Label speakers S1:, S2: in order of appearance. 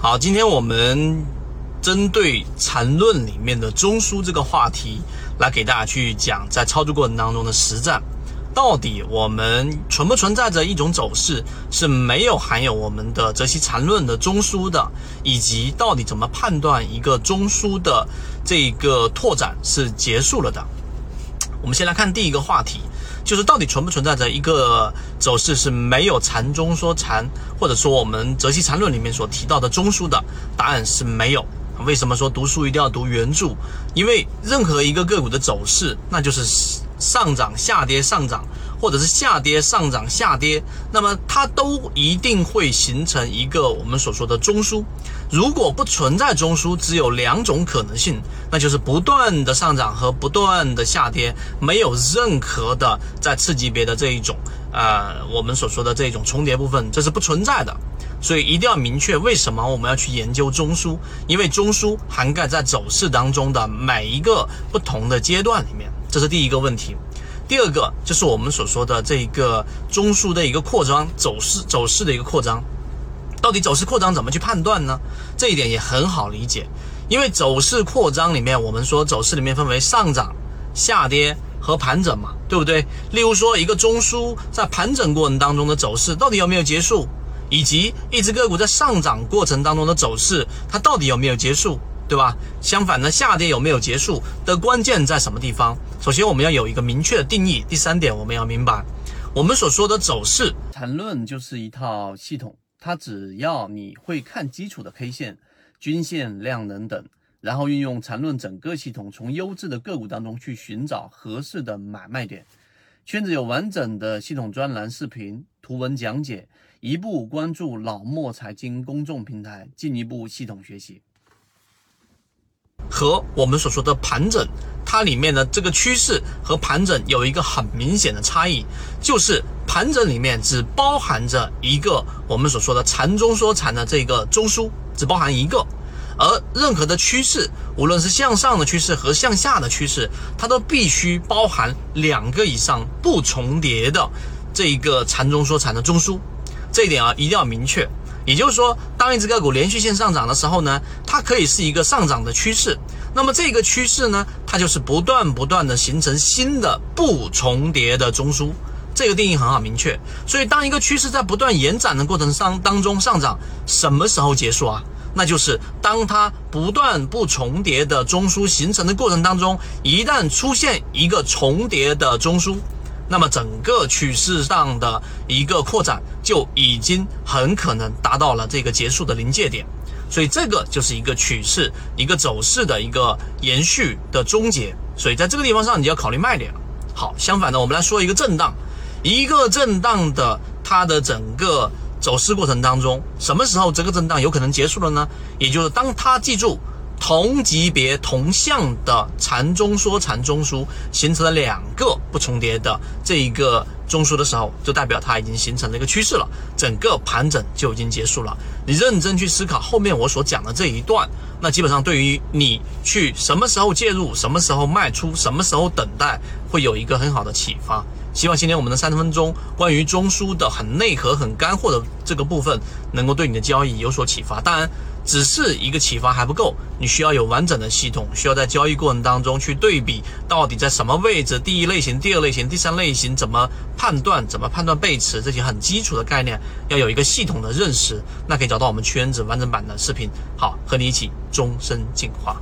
S1: 好，今天我们针对缠论里面的中枢这个话题，来给大家去讲在操作过程当中的实战，到底我们存不存在着一种走势是没有含有我们的泽西缠论的中枢的，以及到底怎么判断一个中枢的这个拓展是结束了的。我们先来看第一个话题。就是到底存不存在着一个走势是没有缠中说禅，或者说我们泽西缠论里面所提到的中枢的答案是没有。为什么说读书一定要读原著？因为任何一个个股的走势，那就是上涨、下跌、上涨。或者是下跌、上涨、下跌，那么它都一定会形成一个我们所说的中枢。如果不存在中枢，只有两种可能性，那就是不断的上涨和不断的下跌，没有任何的在次级别的这一种呃我们所说的这种重叠部分，这是不存在的。所以一定要明确为什么我们要去研究中枢，因为中枢涵盖在走势当中的每一个不同的阶段里面，这是第一个问题。第二个就是我们所说的这一个中枢的一个扩张走势，走势的一个扩张，到底走势扩张怎么去判断呢？这一点也很好理解，因为走势扩张里面，我们说走势里面分为上涨、下跌和盘整嘛，对不对？例如说一个中枢在盘整过程当中的走势到底有没有结束，以及一只个股在上涨过程当中的走势，它到底有没有结束？对吧？相反呢，下跌有没有结束的关键在什么地方？首先，我们要有一个明确的定义。第三点，我们要明白，我们所说的走势
S2: 缠论就是一套系统，它只要你会看基础的 K 线、均线、量能等，然后运用缠论整个系统，从优质的个股当中去寻找合适的买卖点。圈子有完整的系统专栏、视频、图文讲解，一步关注老莫财经公众平台，进一步系统学习。
S1: 和我们所说的盘整，它里面的这个趋势和盘整有一个很明显的差异，就是盘整里面只包含着一个我们所说的缠中说禅的这个中枢，只包含一个，而任何的趋势，无论是向上的趋势和向下的趋势，它都必须包含两个以上不重叠的这一个缠中说禅的中枢，这一点啊一定要明确。也就是说，当一只个股连续性上涨的时候呢，它可以是一个上涨的趋势。那么这个趋势呢，它就是不断不断的形成新的不重叠的中枢。这个定义很好明确。所以，当一个趋势在不断延展的过程上当中上涨，什么时候结束啊？那就是当它不断不重叠的中枢形成的过程当中，一旦出现一个重叠的中枢。那么整个趋势上的一个扩展就已经很可能达到了这个结束的临界点，所以这个就是一个趋势、一个走势的一个延续的终结。所以在这个地方上，你要考虑卖点。好，相反的，我们来说一个震荡，一个震荡的它的整个走势过程当中，什么时候这个震荡有可能结束了呢？也就是当它记住。同级别同向的禅中说禅中枢形成了两个不重叠的这一个中枢的时候，就代表它已经形成了一个趋势了，整个盘整就已经结束了。你认真去思考后面我所讲的这一段，那基本上对于你去什么时候介入、什么时候卖出、什么时候等待，会有一个很好的启发。希望今天我们的三十分钟关于中枢的很内核、很干货的这个部分，能够对你的交易有所启发。当然。只是一个启发还不够，你需要有完整的系统，需要在交易过程当中去对比到底在什么位置，第一类型、第二类型、第三类型怎么判断，怎么判断背驰这些很基础的概念，要有一个系统的认识，那可以找到我们圈子完整版的视频。好，和你一起终身进化。